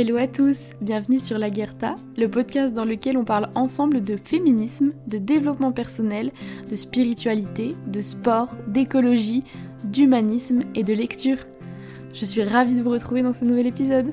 Hello à tous, bienvenue sur La Guerta, le podcast dans lequel on parle ensemble de féminisme, de développement personnel, de spiritualité, de sport, d'écologie, d'humanisme et de lecture. Je suis ravie de vous retrouver dans ce nouvel épisode.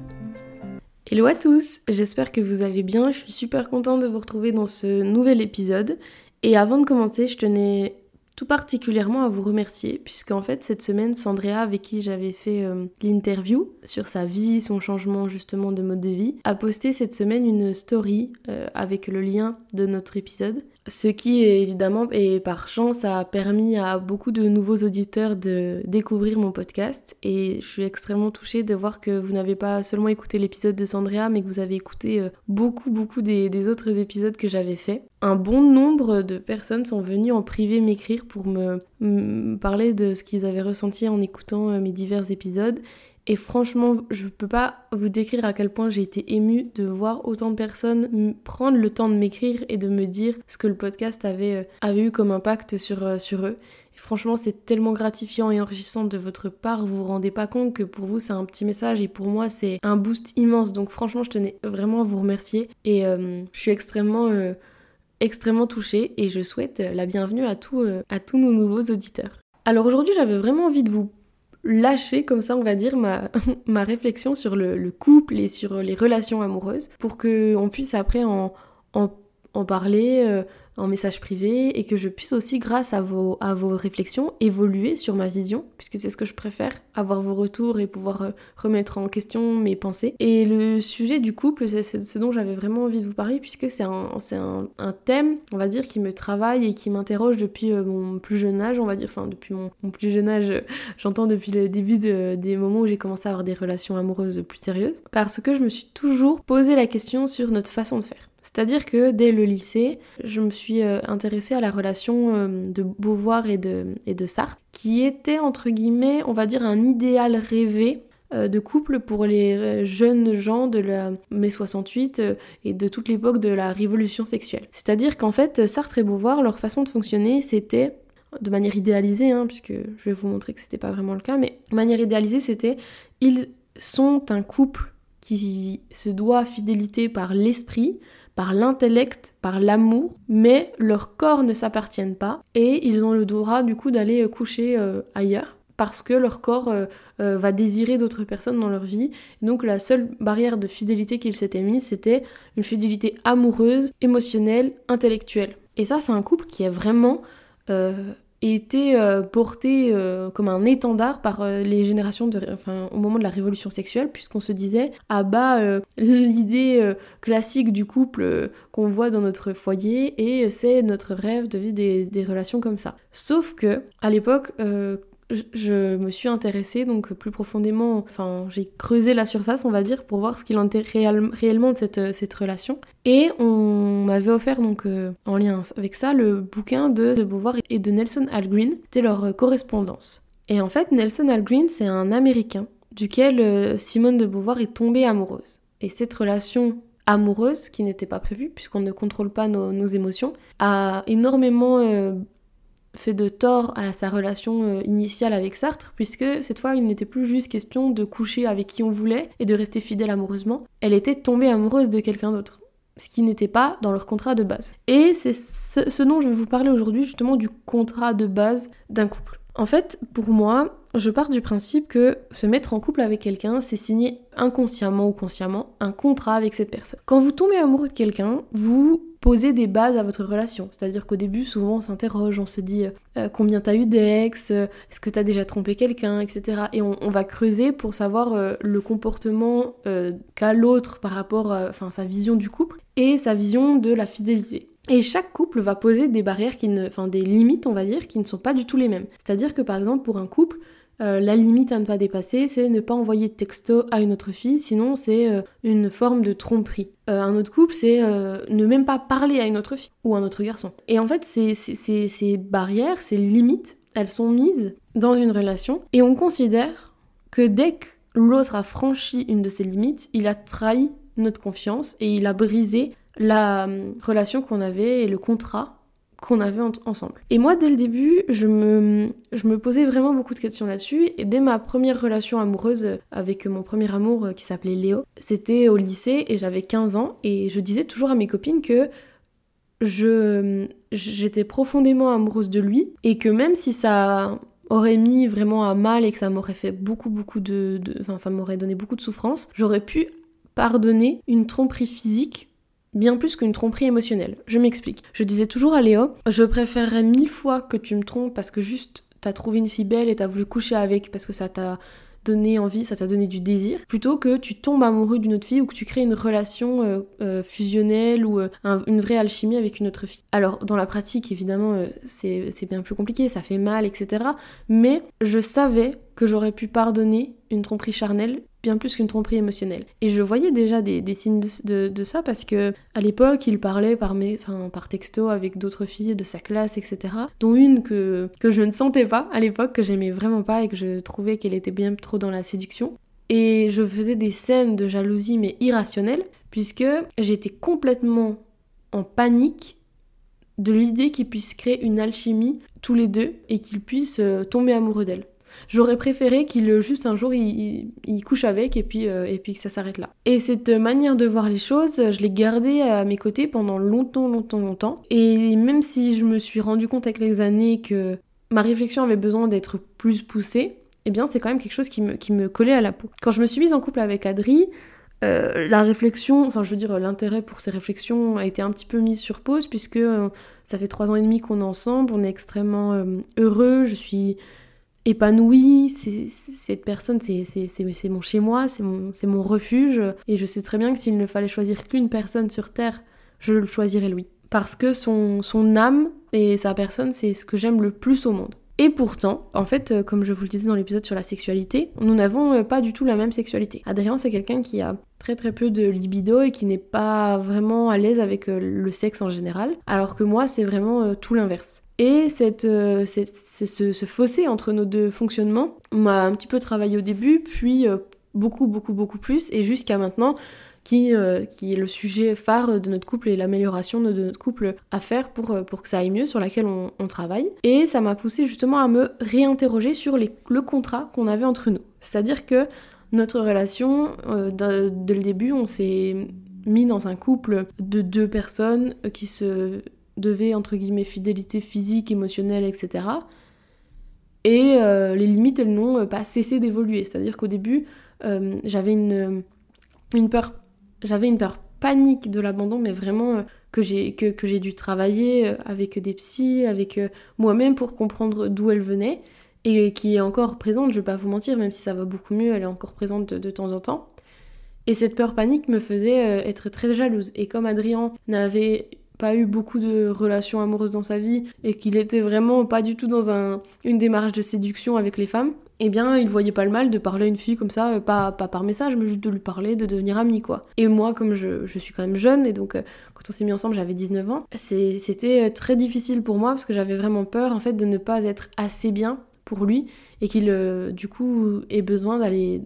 Hello à tous, j'espère que vous allez bien, je suis super contente de vous retrouver dans ce nouvel épisode. Et avant de commencer, je tenais tout particulièrement à vous remercier, puisqu'en fait cette semaine, Sandrea, avec qui j'avais fait euh, l'interview sur sa vie, son changement justement de mode de vie, a posté cette semaine une story euh, avec le lien de notre épisode. Ce qui évidemment et par chance a permis à beaucoup de nouveaux auditeurs de découvrir mon podcast et je suis extrêmement touchée de voir que vous n'avez pas seulement écouté l'épisode de Sandrea mais que vous avez écouté euh, beaucoup beaucoup des, autres épisodes que j'avais fait. Un bon nombre de personnes sont venues en privé m'écrire pour me, parler de ce qu'ils avaient ressenti en écoutant euh, mes divers épisodes et franchement, je peux pas vous décrire à quel point j'ai été émue de voir autant de personnes prendre le temps de m'écrire et de me dire ce que le podcast avait, euh, avait eu comme impact sur, euh, sur eux. Et franchement, c'est tellement gratifiant et enrichissant de votre part. Vous vous rendez pas compte que pour vous, c'est un petit message et pour moi, c'est un boost immense. Donc franchement, je tenais vraiment à vous remercier et euh, je suis extrêmement extrêmement touchée et je souhaite la bienvenue à, tous à tous nos nouveaux auditeurs. Alors aujourd'hui j'avais vraiment envie de vous lâcher comme ça, on va dire, ma, ma réflexion sur le, couple et sur les relations amoureuses pour qu'on puisse après en, en, en parler, euh, en message privé et que je puisse aussi, grâce à vos, à vos réflexions, évoluer sur ma vision, puisque c'est ce que je préfère, avoir vos retours et pouvoir euh, remettre en question mes pensées. Et le sujet du couple, c'est ce dont j'avais vraiment envie de vous parler, puisque c'est un, un, thème, on va dire, qui me travaille et qui m'interroge depuis euh, mon plus jeune âge, on va dire, enfin depuis mon, mon plus jeune âge, j'entends depuis le début des moments où j'ai commencé à avoir des relations amoureuses plus sérieuses, parce que je me suis toujours posé la question sur notre façon de faire. C'est-à-dire que dès le lycée, je me suis euh, intéressée à la relation euh, de Beauvoir et de, et de Sartre, qui était entre guillemets, on va dire, un idéal rêvé euh, de couple pour les jeunes gens de la mai 68 et de toute l'époque de la révolution sexuelle. C'est-à-dire qu'en fait, Sartre et Beauvoir, leur façon de fonctionner, c'était de manière idéalisée, hein, puisque je vais vous montrer que c'était pas vraiment le cas, mais de manière idéalisée, c'était ils sont un couple qui se doit fidélité par l'esprit, par l'intellect, par l'amour, mais leurs corps ne s'appartiennent pas et ils ont le droit du coup d'aller euh, coucher euh, ailleurs parce que leur corps euh, va désirer d'autres personnes dans leur vie. donc la seule barrière de fidélité qu'ils s'étaient mis, c'était une fidélité amoureuse, émotionnelle, intellectuelle. Et ça, c'est un couple qui est vraiment été euh, porté euh, comme un étendard par euh, les générations de, au moment de la révolution sexuelle, puisqu'on se disait à bas l'idée classique du couple qu'on voit dans notre foyer et c'est notre rêve de vivre des, relations comme ça. Sauf que à l'époque, je me suis intéressée donc plus profondément, enfin j'ai creusé la surface on va dire pour voir ce qu'il en était réellement de cette, relation. Et on m'avait offert donc euh, en lien avec ça le bouquin de, de Beauvoir et de Nelson Algren, c'était leur euh, correspondance. Et en fait Nelson Algren c'est un Américain duquel euh, Simone de Beauvoir est tombée amoureuse. Et cette relation amoureuse, qui n'était pas prévue puisqu'on ne contrôle pas nos émotions, a énormément fait de tort à sa relation euh, initiale avec Sartre, puisque cette fois il n'était plus juste question de coucher avec qui on voulait et de rester fidèle amoureusement, elle était tombée amoureuse de quelqu'un d'autre. Ce qui n'était pas dans leur contrat de base. Et c'est ce dont je vais vous parler aujourd'hui, justement, du contrat de base d'un couple. En fait, pour moi, je pars du principe que se mettre en couple avec quelqu'un, c'est signer inconsciemment ou consciemment un contrat avec cette personne. Quand vous tombez amoureux de quelqu'un, vous posez des bases à votre relation. C'est-à-dire qu'au début, souvent, on s'interroge, on se dit euh, combien t'as eu d'ex, euh, est-ce que t'as déjà trompé quelqu'un, etc. Et on, va creuser pour savoir euh, le comportement qu'a l'autre par rapport, enfin, sa vision du couple et sa vision de la fidélité. Et chaque couple va poser des barrières qui ne, enfin des limites, on va dire, qui ne sont pas du tout les mêmes. C'est-à-dire que par exemple pour un couple, euh, la limite à ne pas dépasser, c'est ne pas envoyer de texto à une autre fille, sinon c'est euh, une forme de tromperie. Euh, un autre couple, c'est ne même pas parler à une autre fille ou un autre garçon. Et en fait, ces barrières, ces limites, elles sont mises dans une relation et on considère que dès que l'autre a franchi une de ces limites, il a trahi notre confiance et il a brisé la relation qu'on avait et le contrat qu'on avait ensemble. Et moi, dès le début, je me, posais vraiment beaucoup de questions là-dessus. Et dès ma première relation amoureuse avec mon premier amour qui s'appelait Léo, c'était au lycée et j'avais 15 ans. Et je disais toujours à mes copines que j'étais profondément amoureuse de lui et que même si ça aurait mis vraiment à mal et que ça m'aurait fait beaucoup beaucoup de, enfin ça m'aurait donné beaucoup de souffrance, j'aurais pu pardonner une tromperie physique bien plus qu'une tromperie émotionnelle. Je m'explique. Je disais toujours à Léo, je préférerais mille fois que tu me trompes parce que juste t'as trouvé une fille belle et t'as voulu coucher avec parce que ça t'a donné envie, ça t'a donné du désir, plutôt que tu tombes amoureux d'une autre fille ou que tu crées une relation euh, euh, fusionnelle ou euh, une vraie alchimie avec une autre fille. Alors dans la pratique, évidemment, c'est bien plus compliqué, ça fait mal, etc. Mais je savais que j'aurais pu pardonner une tromperie charnelle bien plus qu'une tromperie émotionnelle. Et je voyais déjà des, signes de, ça parce que à l'époque, il parlait par, mes, par texto avec d'autres filles de sa classe, etc. Dont une que, que je ne sentais pas à l'époque, que j'aimais vraiment pas et que je trouvais qu'elle était bien trop dans la séduction. Et je faisais des scènes de jalousie mais irrationnelles puisque j'étais complètement en panique de l'idée qu'ils puissent créer une alchimie tous les deux et qu'ils puissent euh, tomber amoureux d'elle. J'aurais préféré qu'il juste un jour il, couche avec et puis, euh, et puis que ça s'arrête là. Et cette manière de voir les choses, je l'ai gardée à mes côtés pendant longtemps, longtemps, longtemps. Et même si je me suis rendu compte avec les années que ma réflexion avait besoin d'être plus poussée, eh bien c'est quand même quelque chose qui me, qui me collait à la peau. Quand je me suis mise en couple avec Adri, euh, la réflexion, enfin je veux dire l'intérêt pour ces réflexions a été un petit peu mis sur pause puisque euh, ça fait trois ans et demi qu'on est ensemble, on est extrêmement heureux, je suis épanouie, cette personne, c'est mon chez-moi, c'est mon, mon refuge, et je sais très bien que s'il ne fallait choisir qu'une personne sur Terre, je le choisirais lui. Parce que son, son âme et sa personne, c'est ce que j'aime le plus au monde. Et pourtant, en fait, euh, comme je vous le disais dans l'épisode sur la sexualité, nous n'avons euh, pas du tout la même sexualité. Adrien, c'est quelqu'un qui a très très peu de libido et qui n'est pas vraiment à l'aise avec euh, le sexe en général, alors que moi, c'est vraiment tout l'inverse. Et cette, ce, fossé entre nos deux fonctionnements m'a un petit peu travaillé au début, puis beaucoup, beaucoup, beaucoup plus, et jusqu'à maintenant, qui, euh, qui est le sujet phare de notre couple et l'amélioration de notre couple à faire pour, euh, pour que ça aille mieux, sur laquelle on, travaille. Et ça m'a poussé justement à me réinterroger sur le contrat qu'on avait entre nous. C'est-à-dire que notre relation, euh, dès le début, on s'est mis dans un couple de deux personnes qui se devaient, entre guillemets, fidélité physique, émotionnelle, etc. Et les limites, elles n'ont pas cessé d'évoluer. C'est-à-dire qu'au début, j'avais une, peur j'avais une peur panique de l'abandon, mais vraiment euh, que j'ai que, que dû travailler euh, avec des psys, avec euh, moi-même pour comprendre d'où elle venait et qui est encore présente. Je vais pas vous mentir, même si ça va beaucoup mieux, elle est encore présente de, temps en temps. Et cette peur panique me faisait être très jalouse. Et comme Adrien n'avait pas eu beaucoup de relations amoureuses dans sa vie et qu'il était vraiment pas du tout dans un, une démarche de séduction avec les femmes, eh bien, il voyait pas le mal de parler à une fille comme ça, euh, pas, pas par message, mais juste de lui parler, de devenir amie, quoi. Et moi, comme je, je suis quand même jeune, et donc euh, quand on s'est mis ensemble, j'avais 19 ans, c'était euh, très difficile pour moi parce que j'avais vraiment peur, en fait, de ne pas être assez bien pour lui et qu'il, du coup, ait besoin d'aller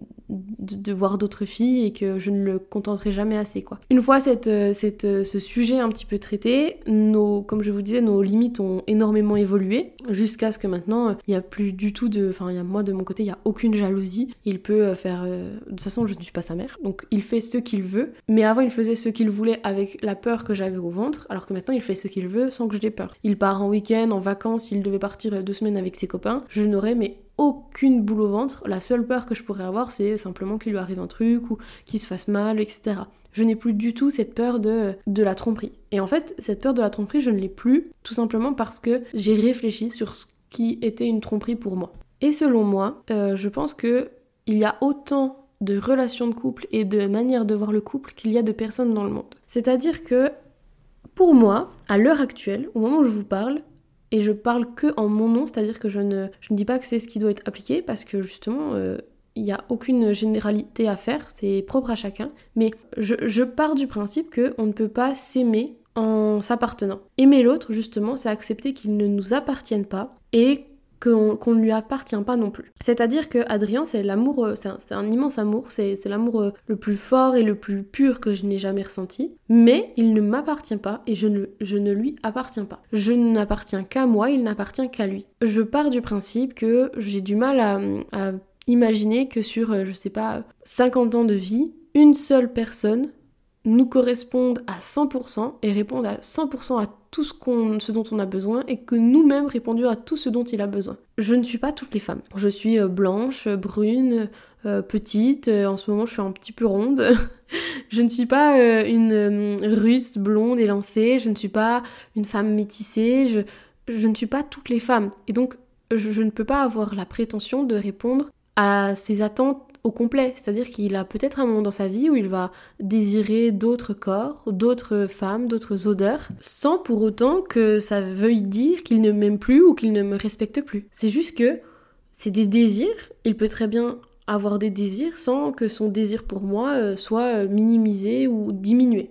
de, voir d'autres filles et que je ne le contenterai jamais assez quoi. Une fois cette, euh, cette, euh, ce sujet un petit peu traité, nos, comme je vous disais, nos limites ont énormément évolué jusqu'à ce que maintenant euh, il n'y a plus du tout de, enfin moi de mon côté il n'y a aucune jalousie. Il peut faire, de toute façon je ne suis pas sa mère, donc il fait ce qu'il veut. Mais avant il faisait ce qu'il voulait avec la peur que j'avais au ventre, alors que maintenant il fait ce qu'il veut sans que j'ai peur. Il part en week-end, en vacances, il devait partir deux semaines avec ses copains, je n'aurais mais aucune boule au ventre. La seule peur que je pourrais avoir, c'est simplement qu'il lui arrive un truc ou qu'il se fasse mal, etc. Je n'ai plus du tout cette peur de, de la tromperie. Et en fait, cette peur de la tromperie, je ne l'ai plus, tout simplement parce que j'ai réfléchi sur ce qui était une tromperie pour moi. Et selon moi, euh, je pense que il y a autant de relations de couple et de manières de voir le couple qu'il y a de personnes dans le monde. C'est-à-dire que, pour moi, à l'heure actuelle, au moment où je vous parle, et je parle que en mon nom, c'est-à-dire que je ne, dis pas que c'est ce qui doit être appliqué parce que justement, euh, il n'y a aucune généralité à faire, c'est propre à chacun. Mais je, pars du principe qu'on ne peut pas s'aimer en s'appartenant. Aimer l'autre, justement, c'est accepter qu'il ne nous appartienne pas et qu'on ne lui appartient pas non plus. C'est-à-dire que Adrien, c'est l'amour, euh, c'est un, immense amour, c'est l'amour euh, le plus fort et le plus pur que je n'ai jamais ressenti, mais il ne m'appartient pas et je ne, lui appartiens pas. Je n'appartiens qu'à moi, il n'appartient qu'à lui. Je pars du principe que j'ai du mal à imaginer que sur, euh, je sais pas, 50 ans de vie, une seule personne nous corresponde à 100% et réponde à 100% à tout ce, ce, dont on a besoin et que nous-mêmes répondions à tout ce dont il a besoin. Je ne suis pas toutes les femmes. Je suis euh, blanche, brune, euh, petite, euh, en ce moment je suis un petit peu ronde. je ne suis pas une russe blonde élancée, je ne suis pas une femme métissée, je, ne suis pas toutes les femmes. Et donc je ne peux pas avoir la prétention de répondre à ces attentes au complet. C'est-à-dire qu'il a peut-être un moment dans sa vie où il va désirer d'autres corps, d'autres femmes, d'autres odeurs, sans pour autant que ça veuille dire qu'il ne m'aime plus ou qu'il ne me respecte plus. C'est juste que c'est des désirs, il peut très bien avoir des désirs sans que son désir pour moi euh, soit minimisé ou diminué.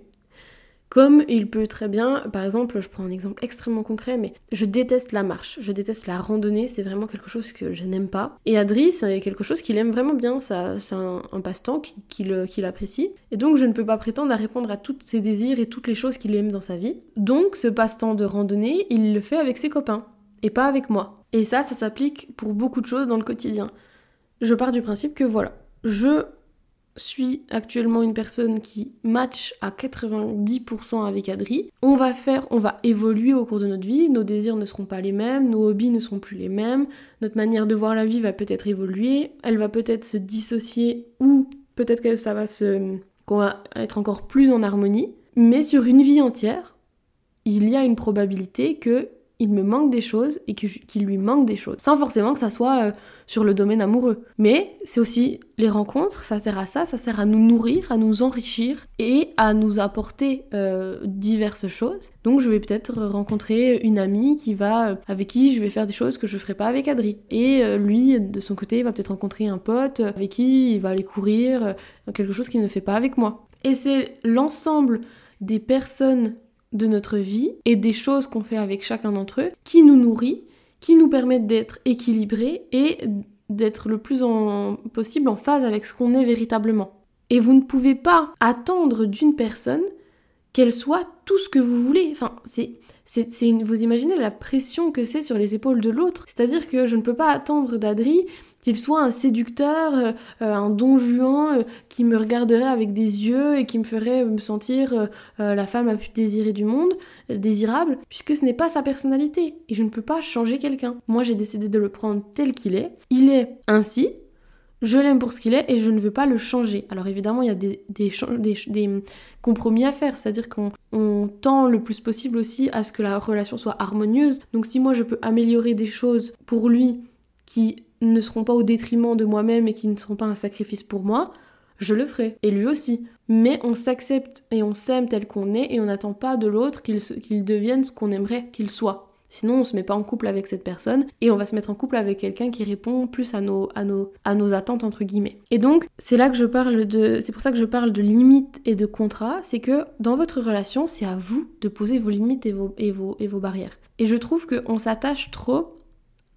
Comme il peut très bien, par exemple, je prends un exemple extrêmement concret, mais je déteste la marche, je déteste la randonnée, c'est vraiment quelque chose que je n'aime pas. Et Adri, c'est quelque chose qu'il aime vraiment bien, c'est un, passe-temps qu'il apprécie. Et donc je ne peux pas prétendre à répondre à tous ses désirs et toutes les choses qu'il aime dans sa vie. Donc ce passe-temps de randonnée, il le fait avec ses copains, et pas avec moi. Et ça, ça s'applique pour beaucoup de choses dans le quotidien. Je pars du principe que voilà, je suis actuellement une personne qui match à 90% avec Adri. On va faire, on va évoluer au cours de notre vie, nos désirs ne seront pas les mêmes, nos hobbies ne seront plus les mêmes, notre manière de voir la vie va peut-être évoluer, elle va peut-être se dissocier ou peut-être que va se qu'on va être encore plus en harmonie, mais sur une vie entière, il y a une probabilité que il me manque des choses et qu'il lui manque des choses. Sans forcément que ça soit euh, sur le domaine amoureux. Mais c'est aussi les rencontres, ça sert à ça, ça sert à nous nourrir, à nous enrichir et à nous apporter euh, diverses choses. Donc je vais peut-être rencontrer une amie qui va, avec qui je vais faire des choses que je ferais pas avec Adri. Et euh, lui, de son côté, va peut-être rencontrer un pote avec qui il va aller courir, quelque chose qu'il ne fait pas avec moi. Et c'est l'ensemble des personnes de notre vie et des choses qu'on fait avec chacun d'entre eux qui nous nourrit, qui nous permettent d'être équilibrés et d'être le plus possible en phase avec ce qu'on est véritablement. Et vous ne pouvez pas attendre d'une personne qu'elle soit tout ce que vous voulez. Enfin, c'est vous imaginez la pression que c'est sur les épaules de l'autre. C'est-à-dire que je ne peux pas attendre d'Adri qu'il soit un séducteur, euh, euh, un don juan euh, qui me regarderait avec des yeux et qui me ferait me sentir la femme la plus désirée du monde, désirable, puisque ce n'est pas sa personnalité et je ne peux pas changer quelqu'un. Moi j'ai décidé de le prendre tel qu'il est. Il est ainsi, je l'aime pour ce qu'il est et je ne veux pas le changer. Alors évidemment, il y a des, des, compromis à faire, c'est-à-dire qu'on tend le plus possible aussi à ce que la relation soit harmonieuse. Donc si moi je peux améliorer des choses pour lui qui ne seront pas au détriment de moi-même et qui ne seront pas un sacrifice pour moi, je le ferai. Et lui aussi. Mais on s'accepte et on s'aime tel qu'on est et on n'attend pas de l'autre qu'il devienne ce qu'on aimerait qu'il soit. Sinon, on se met pas en couple avec cette personne et on va se mettre en couple avec quelqu'un qui répond plus à nos, à nos, à nos attentes entre guillemets. Et donc, c'est là que je parle de, c'est pour ça que je parle de limites et de contrats, c'est que dans votre relation, c'est à vous de poser vos limites et vos, et vos, et vos barrières. Et je trouve qu'on s'attache trop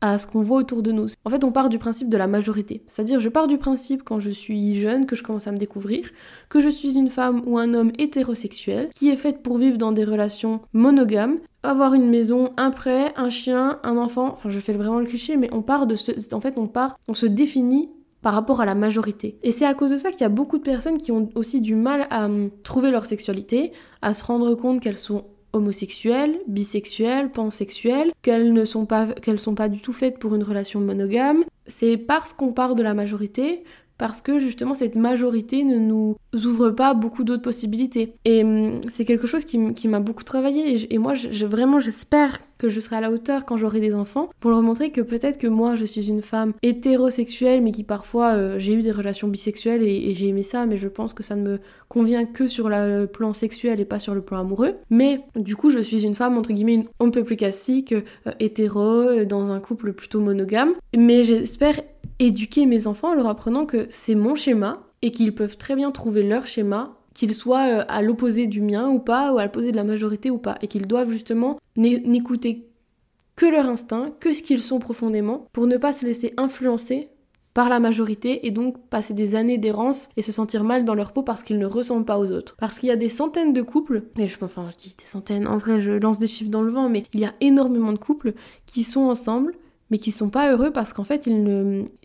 à ce qu'on voit autour de nous. En fait, on part du principe de la majorité. C'est-à-dire, je pars du principe quand je suis jeune, que je commence à me découvrir, que je suis une femme ou un homme hétérosexuel, qui est faite pour vivre dans des relations monogames, avoir une maison, un prêt, un chien, un enfant. Enfin, je fais vraiment le cliché, mais on part de ce... En fait, on part, on se définit par rapport à la majorité. Et c'est à cause de ça qu'il y a beaucoup de personnes qui ont aussi du mal à hum, trouver leur sexualité, à se rendre compte qu'elles sont homosexuelles, bisexuelles, pansexuelles, qu'elles ne sont pas qu'elles sont pas du tout faites pour une relation monogame. C'est parce qu'on part de la majorité parce que justement cette majorité ne nous ouvre pas beaucoup d'autres possibilités. Et hum, c'est quelque chose qui, m'a beaucoup travaillé et, moi je, vraiment j'espère que je serai à la hauteur quand j'aurai des enfants pour leur montrer que peut-être que moi je suis une femme hétérosexuelle mais qui parfois euh, j'ai eu des relations bisexuelles et, j'ai aimé ça mais je pense que ça ne me convient que sur le plan sexuel et pas sur le plan amoureux. Mais du coup je suis une femme entre guillemets un peu plus classique, euh, hétéro, euh, dans un couple plutôt monogame. Mais j'espère éduquer mes enfants en leur apprenant que c'est mon schéma et qu'ils peuvent très bien trouver leur schéma, qu'il soit euh, à l'opposé du mien ou pas, ou à l'opposé de la majorité ou pas, et qu'ils doivent justement n'écouter que leur instinct, que ce qu'ils sont profondément, pour ne pas se laisser influencer par la majorité et donc passer des années d'errance et se sentir mal dans leur peau parce qu'ils ne ressemblent pas aux autres. Parce qu'il y a des centaines de couples, et je, enfin je dis des centaines, en vrai je lance des chiffres dans le vent, mais il y a énormément de couples qui sont ensemble mais qui sont pas heureux parce qu'en fait,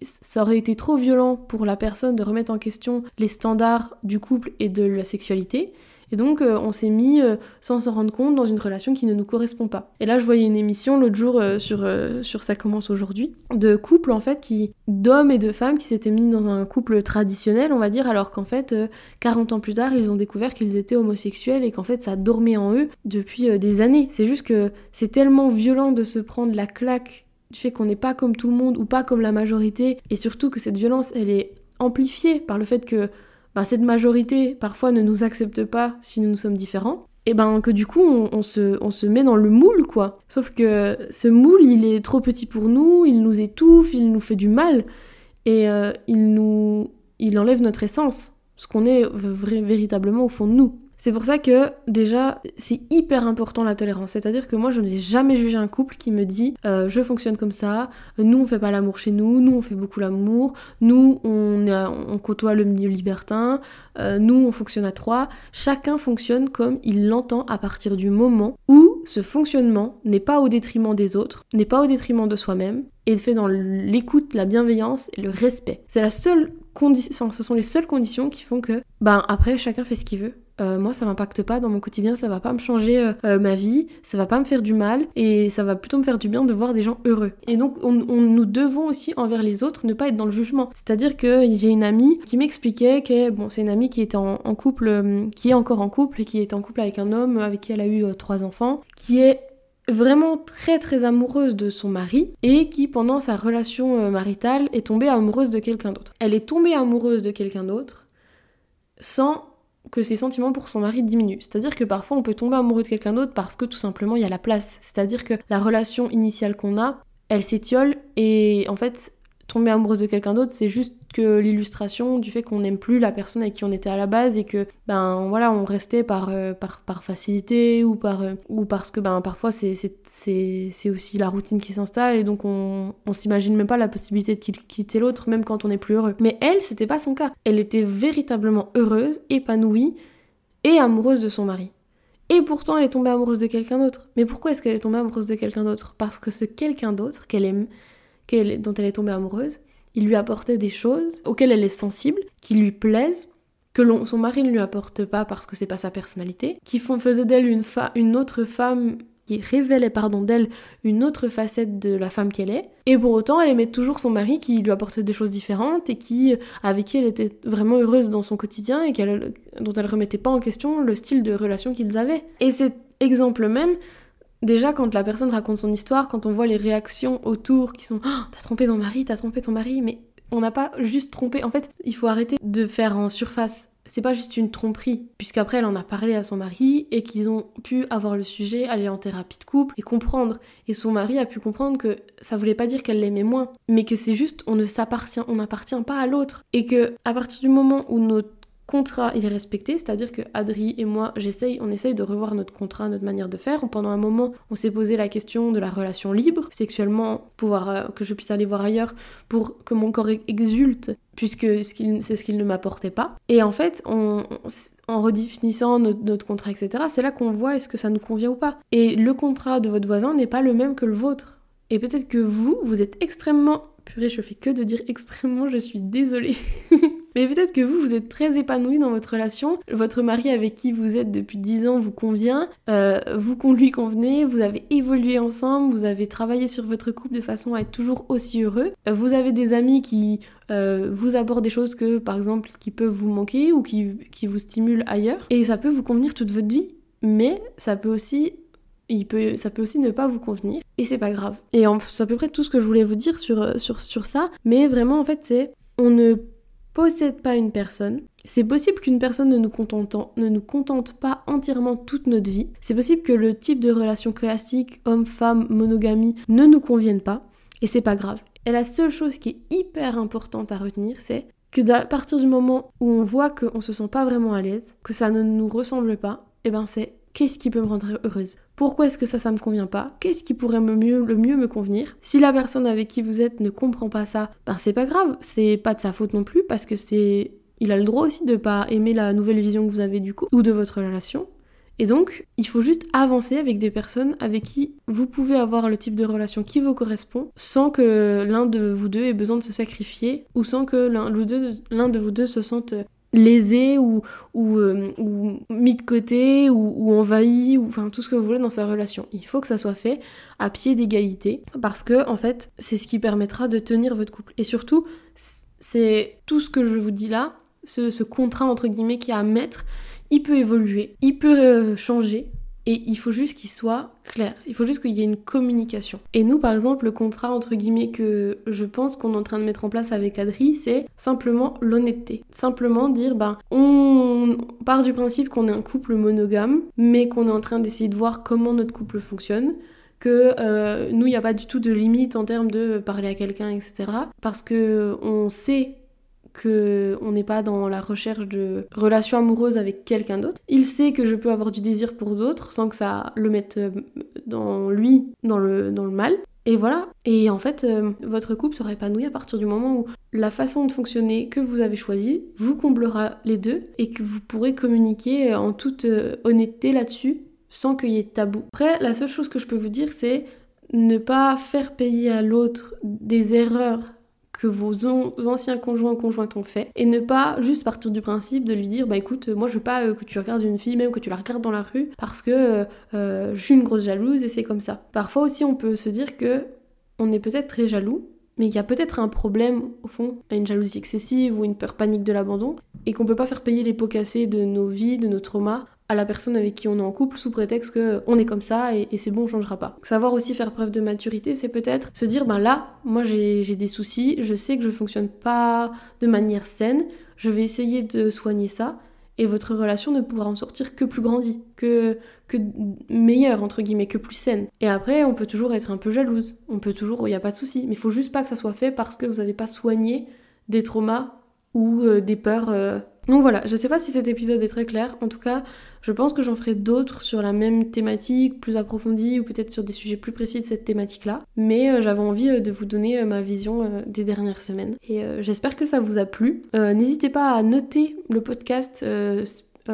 ça aurait été trop violent pour la personne de remettre en question les standards du couple et de la sexualité. Et donc, euh, on s'est mis, euh, sans s'en rendre compte, dans une relation qui ne nous correspond pas. Et là, je voyais une émission l'autre jour euh, sur, sur Ça commence aujourd'hui, de couples, en fait, qui, d'hommes et de femmes qui s'étaient mis dans un couple traditionnel, on va dire, alors qu'en fait, 40 ans plus tard, ils ont découvert qu'ils étaient homosexuels et qu'en fait, ça dormait en eux depuis des années. C'est juste que c'est tellement violent de se prendre la claque du fait qu'on n'est pas comme tout le monde ou pas comme la majorité, et surtout que cette violence, elle est amplifiée par le fait que bah, cette majorité parfois ne nous accepte pas si nous, sommes différents, et ben que du coup on, se, on se met dans le moule quoi. Sauf que ce moule il est trop petit pour nous, il nous étouffe, il nous fait du mal, et euh, il nous il enlève notre essence, ce qu'on est véritablement au fond de nous. C'est pour ça que déjà c'est hyper important la tolérance. C'est-à-dire que moi je n'ai jamais jugé un couple qui me dit euh, je fonctionne comme ça, nous on fait pas l'amour chez nous, nous on fait beaucoup l'amour, nous on, on, côtoie le milieu libertin, euh, nous on fonctionne à trois. Chacun fonctionne comme il l'entend à partir du moment où ce fonctionnement n'est pas au détriment des autres, n'est pas au détriment de soi-même et fait dans l'écoute, la bienveillance et le respect. C'est la seule condition, enfin, ce sont les seules conditions qui font que, ben après chacun fait ce qu'il veut. Euh, moi ça m'impacte pas dans mon quotidien, ça va pas me changer euh, euh, ma vie, ça va pas me faire du mal et ça va plutôt me faire du bien de voir des gens heureux. Et donc on, nous devons aussi envers les autres ne pas être dans le jugement. C'est-à-dire que j'ai une amie qui m'expliquait que bon c'est une amie qui était en, couple, qui est encore en couple et qui est en couple avec un homme avec qui elle a eu trois enfants, qui est vraiment très très amoureuse de son mari et qui pendant sa relation maritale est tombée amoureuse de quelqu'un d'autre. Elle est tombée amoureuse de quelqu'un d'autre sans que ses sentiments pour son mari diminuent. C'est-à-dire que parfois on peut tomber amoureux de quelqu'un d'autre parce que tout simplement il y a la place. C'est-à-dire que la relation initiale qu'on a, elle s'étiole et en fait tomber amoureuse de quelqu'un d'autre, c'est juste que l'illustration du fait qu'on n'aime plus la personne avec qui on était à la base et que ben voilà on restait par euh, par, par, facilité ou par euh, ou parce que ben parfois c'est c'est aussi la routine qui s'installe et donc on, on s'imagine même pas la possibilité de quitter l'autre même quand on est plus heureux. Mais elle c'était pas son cas. Elle était véritablement heureuse, épanouie et amoureuse de son mari. Et pourtant, elle est tombée amoureuse de quelqu'un d'autre. Mais pourquoi est-ce qu'elle est tombée amoureuse de quelqu'un d'autre? Parce que ce quelqu'un d'autre qu'elle aime, dont elle est tombée amoureuse, il lui apportait des choses auxquelles elle est sensible, qui lui plaisent, que son mari ne lui apporte pas parce que c'est pas sa personnalité, qui font, faisaient d'elle une, une autre femme qui révélait pardon d'elle une autre facette de la femme qu'elle est. Et pour autant elle aimait toujours son mari qui lui apportait des choses différentes et qui avec qui elle était vraiment heureuse dans son quotidien et dont elle remettait pas en question le style de relation qu'ils avaient. Et cet exemple même Déjà, quand la personne raconte son histoire, quand on voit les réactions autour qui sont oh, T'as trompé ton mari, t'as trompé ton mari, mais on n'a pas juste trompé. En fait, il faut arrêter de faire en surface. C'est pas juste une tromperie, puisqu'après elle en a parlé à son mari et qu'ils ont pu avoir le sujet, aller en thérapie de couple et comprendre. Et son mari a pu comprendre que ça voulait pas dire qu'elle l'aimait moins, mais que c'est juste on ne s'appartient, on n'appartient pas à l'autre. Et que à partir du moment où notre contrat il est respecté, c'est-à-dire que Adri et moi, j'essaye, on essaye de revoir notre contrat, notre manière de faire. Pendant un moment, on s'est posé la question de la relation libre, sexuellement, pouvoir euh, que je puisse aller voir ailleurs pour que mon corps exulte, puisque c'est ce qu'il ne m'apportait pas. Et en fait, en redéfinissant notre, notre contrat, etc., c'est là qu'on voit est-ce que ça nous convient ou pas. Et le contrat de votre voisin n'est pas le même que le vôtre. Et peut-être que vous, vous êtes extrêmement Purée, je fais que de dire extrêmement, je suis désolée. Mais peut-être que vous, vous êtes très épanoui dans votre relation. Votre mari avec qui vous êtes depuis 10 ans vous convient. Euh, vous lui convenez. Vous avez évolué ensemble. Vous avez travaillé sur votre couple de façon à être toujours aussi heureux. Euh, vous avez des amis qui euh, vous abordent des choses que, par exemple, qui peuvent vous manquer ou qui, qui vous stimulent ailleurs. Et ça peut vous convenir toute votre vie. Mais ça peut aussi il peut, ça peut aussi ne pas vous convenir et c'est pas grave. Et c'est à peu près tout ce que je voulais vous dire sur, sur, sur ça, mais vraiment en fait c'est on ne possède pas une personne. C'est possible qu'une personne ne nous, contente, ne nous contente pas entièrement toute notre vie. C'est possible que le type de relation classique, homme-femme, monogamie, ne nous convienne pas. Et c'est pas grave. Et la seule chose qui est hyper importante à retenir, c'est que à partir du moment où on voit qu'on se sent pas vraiment à l'aise, que ça ne nous ressemble pas, et eh ben c'est qu'est-ce qui peut me rendre heureuse? Pourquoi est-ce que ça, ça me convient pas? Qu'est-ce qui pourrait me mieux, le mieux me convenir? Si la personne avec qui vous êtes ne comprend pas ça, ben c'est pas grave, c'est pas de sa faute non plus parce que c'est il a le droit aussi de pas aimer la nouvelle vision que vous avez du coup ou de votre relation. Et donc, il faut juste avancer avec des personnes avec qui vous pouvez avoir le type de relation qui vous correspond sans que l'un de vous deux ait besoin de se sacrifier ou sans que l'un de vous deux se sente lésé ou, euh, ou, mis de côté ou, envahi ou enfin tout ce que vous voulez dans sa relation. Il faut que ça soit fait à pied d'égalité parce que en fait c'est ce qui permettra de tenir votre couple. Et surtout c'est tout ce que je vous dis là, ce, contrat entre guillemets qui a à mettre, il peut évoluer, il peut euh, changer et il faut juste qu'il soit clair. Il faut juste qu'il y ait une communication. Et nous, par exemple, le contrat entre guillemets que je pense qu'on est en train de mettre en place avec Adri, c'est simplement l'honnêteté. Simplement dire, ben, on part du principe qu'on est un couple monogame, mais qu'on est en train d'essayer de voir comment notre couple fonctionne que euh, nous, il n'y a pas du tout de limite en termes de parler à quelqu'un, etc. Parce que on sait qu'on n'est pas dans la recherche de relations amoureuses avec quelqu'un d'autre. Il sait que je peux avoir du désir pour d'autres sans que ça le mette euh, dans lui, dans le, dans le mal. Et voilà. Et en fait, euh, votre couple sera épanoui à partir du moment où la façon de fonctionner que vous avez choisie vous comblera les deux et que vous pourrez communiquer en toute euh, honnêteté là-dessus sans qu'il y ait tabou. Après, la seule chose que je peux vous dire, c'est ne pas faire payer à l'autre des erreurs que vos anciens conjoints conjointes ont fait et ne pas juste partir du principe de lui dire bah écoute moi je veux pas euh, que tu regardes une fille même que tu la regardes dans la rue parce que euh, euh, je suis une grosse jalouse et c'est comme ça. Parfois aussi on peut se dire que on est peut-être très jaloux mais il y a peut-être un problème au fond, une jalousie excessive ou une peur panique de l'abandon et qu'on peut pas faire payer les pots cassés de nos vies, de nos traumas à la personne avec qui on est en couple sous prétexte que on est comme ça et, c'est bon, on changera pas. Savoir aussi faire preuve de maturité, c'est peut-être se dire ben là, moi j'ai des soucis, je sais que je fonctionne pas de manière saine, je vais essayer de soigner ça et votre relation ne pourra en sortir que plus grandie, que, que meilleure, entre guillemets, que plus saine. Et après, on peut toujours être un peu jalouse, on peut toujours, il n'y a pas de souci, mais il faut juste pas que ça soit fait parce que vous n'avez pas soigné des traumas ou euh, des peurs euh, donc voilà, je sais pas si cet épisode est très clair. En tout cas, je pense que j'en ferai d'autres sur la même thématique, plus approfondie, ou peut-être sur des sujets plus précis de cette thématique-là. Mais euh, j'avais envie euh, de vous donner euh, ma vision des dernières semaines. Et j'espère que ça vous a plu. N'hésitez pas à noter le podcast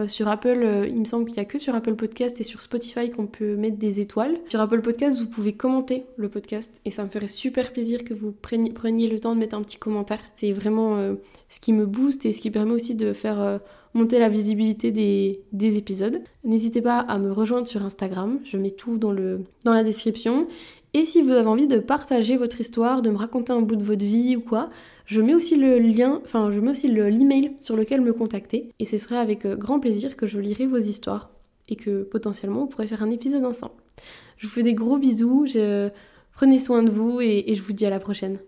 sur Apple, il me semble qu'il n'y a que sur Apple Podcast et sur Spotify qu'on peut mettre des étoiles. Sur Apple Podcast, vous pouvez commenter le podcast et ça me ferait super plaisir que vous preniez, le temps de mettre un petit commentaire. C'est vraiment ce qui me booste et ce qui permet aussi de faire monter la visibilité des, des épisodes. N'hésitez pas à me rejoindre sur Instagram, je mets tout dans, la description. Et si vous avez envie de partager votre histoire, de me raconter un bout de votre vie ou quoi, je mets aussi le lien, enfin je mets aussi l'email sur lequel me contacter et ce serait avec euh, grand plaisir que je lirai vos histoires et que potentiellement on pourrait faire un épisode ensemble. Je vous fais des gros bisous, prenez soin de vous et je vous dis à la prochaine.